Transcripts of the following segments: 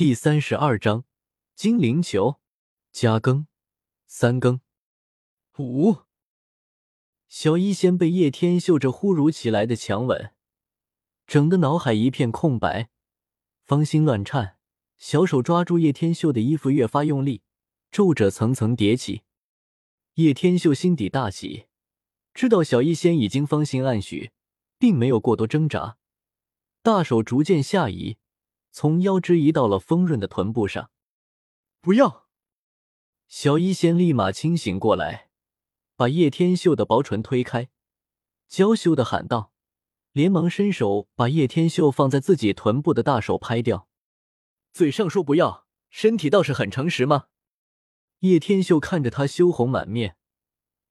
第三十二章精灵球加更三更五。小医仙被叶天秀这忽如其来的强吻，整的脑海一片空白，芳心乱颤，小手抓住叶天秀的衣服越发用力，皱褶层层叠起。叶天秀心底大喜，知道小医仙已经芳心暗许，并没有过多挣扎，大手逐渐下移。从腰肢移到了丰润的臀部上，不要！小医仙立马清醒过来，把叶天秀的薄唇推开，娇羞的喊道，连忙伸手把叶天秀放在自己臀部的大手拍掉。嘴上说不要，身体倒是很诚实吗？叶天秀看着他羞红满面，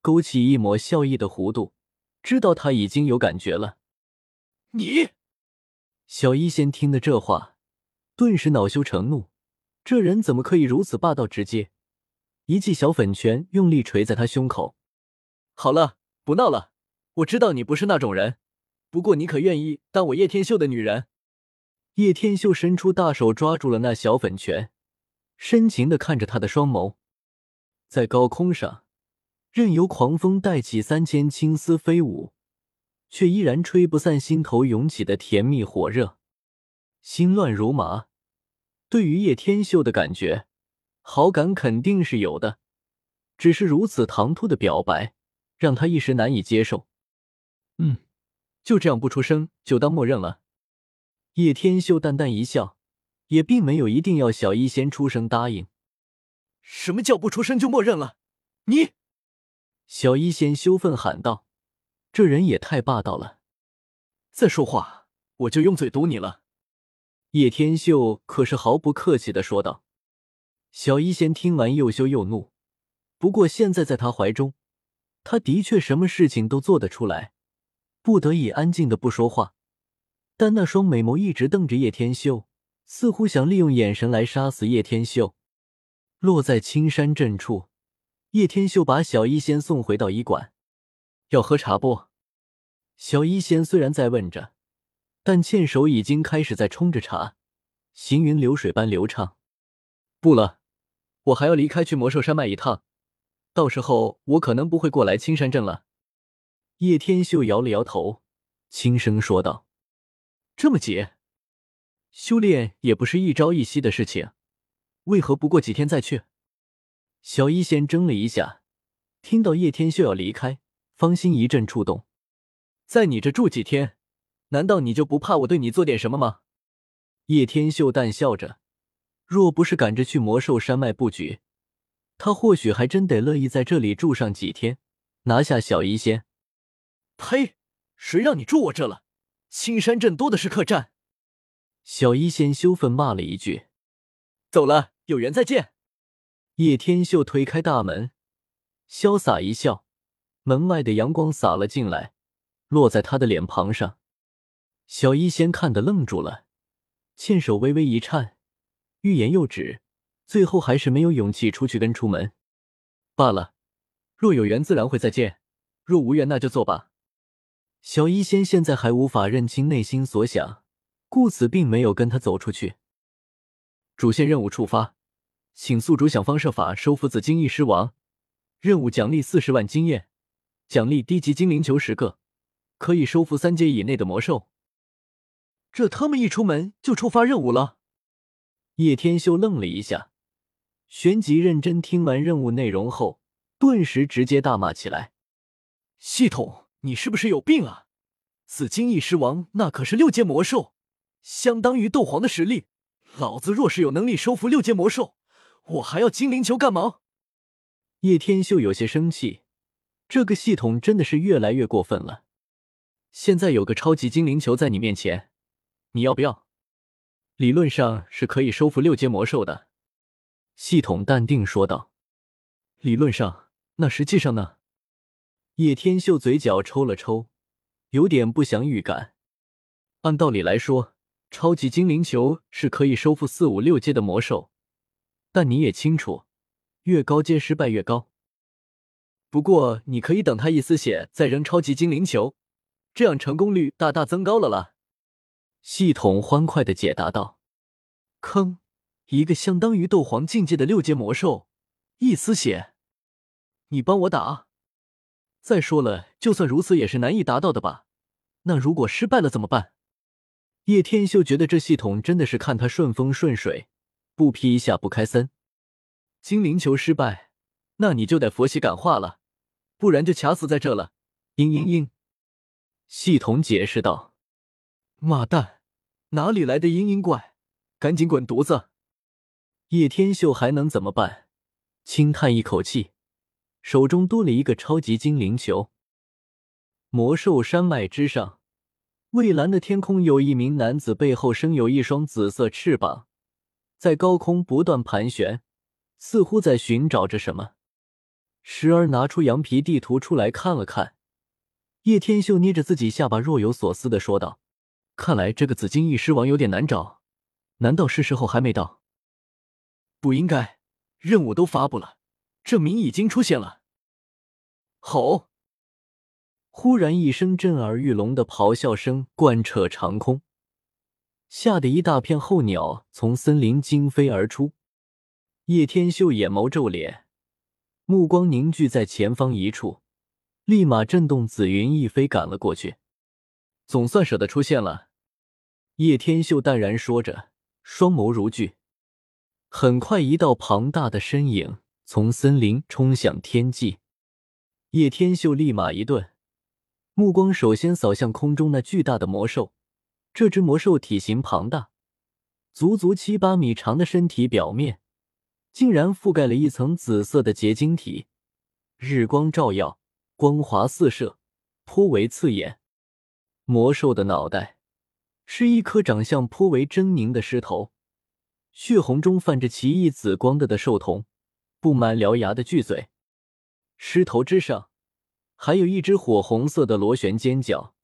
勾起一抹笑意的弧度，知道他已经有感觉了。你，小医仙听的这话。顿时恼羞成怒，这人怎么可以如此霸道直接？一记小粉拳用力捶在他胸口。好了，不闹了，我知道你不是那种人，不过你可愿意当我叶天秀的女人？叶天秀伸出大手抓住了那小粉拳，深情的看着他的双眸，在高空上，任由狂风带起三千青丝飞舞，却依然吹不散心头涌起的甜蜜火热，心乱如麻。对于叶天秀的感觉，好感肯定是有的，只是如此唐突的表白，让他一时难以接受。嗯，就这样不出声，就当默认了。叶天秀淡淡一笑，也并没有一定要小医仙出声答应。什么叫不出声就默认了？你！小医仙羞愤喊道：“这人也太霸道了！再说话，我就用嘴堵你了。”叶天秀可是毫不客气的说道：“小医仙听完又羞又怒，不过现在在他怀中，他的确什么事情都做得出来，不得已安静的不说话。但那双美眸一直瞪着叶天秀，似乎想利用眼神来杀死叶天秀。落在青山镇处，叶天秀把小医仙送回到医馆。要喝茶不？小医仙虽然在问着。”但倩手已经开始在冲着茶，行云流水般流畅。不了，我还要离开去魔兽山脉一趟，到时候我可能不会过来青山镇了。叶天秀摇了摇头，轻声说道：“这么急？修炼也不是一朝一夕的事情，为何不过几天再去？”小医仙怔了一下，听到叶天秀要离开，芳心一阵触动，在你这住几天？难道你就不怕我对你做点什么吗？叶天秀淡笑着，若不是赶着去魔兽山脉布局，他或许还真得乐意在这里住上几天，拿下小医仙。呸！谁让你住我这了？青山镇多的是客栈。小医仙羞愤骂了一句：“走了，有缘再见。”叶天秀推开大门，潇洒一笑，门外的阳光洒了进来，落在他的脸庞上。小医仙看得愣住了，倩手微微一颤，欲言又止，最后还是没有勇气出去跟出门。罢了，若有缘自然会再见，若无缘那就作罢。小医仙现在还无法认清内心所想，故此并没有跟他走出去。主线任务触发，请宿主想方设法收服紫金翼狮王，任务奖励四十万经验，奖励低级精灵球十个，可以收服三阶以内的魔兽。这他妈一出门就触发任务了！叶天秀愣了一下，旋即认真听完任务内容后，顿时直接大骂起来：“系统，你是不是有病啊？紫金翼狮王那可是六阶魔兽，相当于斗皇的实力。老子若是有能力收服六阶魔兽，我还要精灵球干嘛？”叶天秀有些生气，这个系统真的是越来越过分了。现在有个超级精灵球在你面前。你要不要？理论上是可以收服六阶魔兽的，系统淡定说道。理论上，那实际上呢？叶天秀嘴角抽了抽，有点不祥预感。按道理来说，超级精灵球是可以收复四五六阶的魔兽，但你也清楚，越高阶失败越高。不过，你可以等他一丝血再扔超级精灵球，这样成功率大大增高了啦。系统欢快的解答道：“坑！”一个相当于斗皇境界的六阶魔兽，一丝血，你帮我打。再说了，就算如此，也是难以达到的吧？那如果失败了怎么办？叶天秀觉得这系统真的是看他顺风顺水，不劈一下不开森。精灵球失败，那你就得佛系感化了，不然就卡死在这了。嘤嘤嘤，系统解释道：“妈蛋，哪里来的嘤嘤怪？赶紧滚犊子！”叶天秀还能怎么办？轻叹一口气，手中多了一个超级精灵球。魔兽山脉之上，蔚蓝的天空有一名男子，背后生有一双紫色翅膀，在高空不断盘旋，似乎在寻找着什么。时而拿出羊皮地图出来看了看。叶天秀捏着自己下巴，若有所思的说道：“看来这个紫金翼狮王有点难找，难道是时候还没到？不应该，任务都发布了，证明已经出现了。”吼！忽然一声震耳欲聋的咆哮声贯彻长空，吓得一大片候鸟从森林惊飞而出。叶天秀眼眸皱脸，目光凝聚在前方一处。立马震动，紫云翼飞赶了过去。总算舍得出现了，叶天秀淡然说着，双眸如炬。很快，一道庞大的身影从森林冲向天际。叶天秀立马一顿，目光首先扫向空中那巨大的魔兽。这只魔兽体型庞大，足足七八米长的身体表面，竟然覆盖了一层紫色的结晶体，日光照耀。光华四射，颇为刺眼。魔兽的脑袋是一颗长相颇为狰狞的狮头，血红中泛着奇异紫光的的兽瞳，布满獠牙的巨嘴。狮头之上还有一只火红色的螺旋尖角，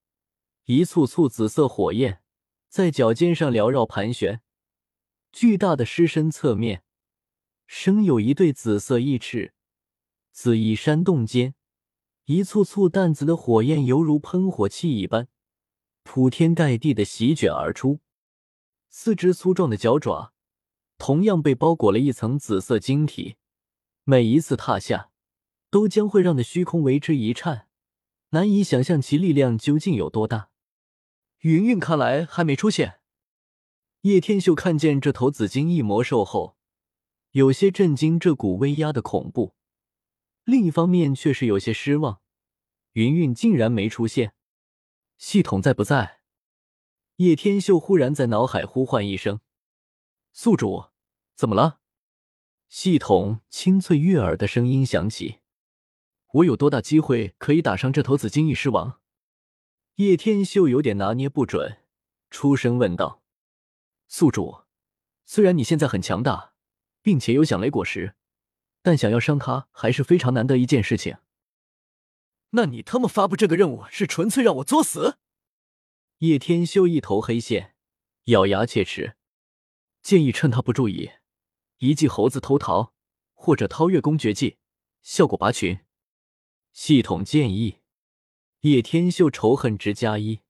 一簇簇紫色火焰在脚尖上缭绕盘旋。巨大的狮身侧面生有一对紫色翼翅，紫翼扇动间。一簇簇淡紫的火焰犹如喷火器一般，铺天盖地的席卷而出。四只粗壮的脚爪同样被包裹了一层紫色晶体，每一次踏下，都将会让的虚空为之一颤，难以想象其力量究竟有多大。云云看来还没出现。叶天秀看见这头紫金翼魔兽后，有些震惊，这股威压的恐怖。另一方面却是有些失望，云云竟然没出现，系统在不在？叶天秀忽然在脑海呼唤一声：“宿主，怎么了？”系统清脆悦耳的声音响起：“我有多大机会可以打伤这头紫金翼狮王？”叶天秀有点拿捏不准，出声问道：“宿主，虽然你现在很强大，并且有响雷果实。”但想要伤他还是非常难的一件事情。那你他妈发布这个任务是纯粹让我作死？叶天修一头黑线，咬牙切齿，建议趁他不注意，一记猴子偷桃，或者掏月宫绝技，效果拔群。系统建议，叶天秀仇恨值加一。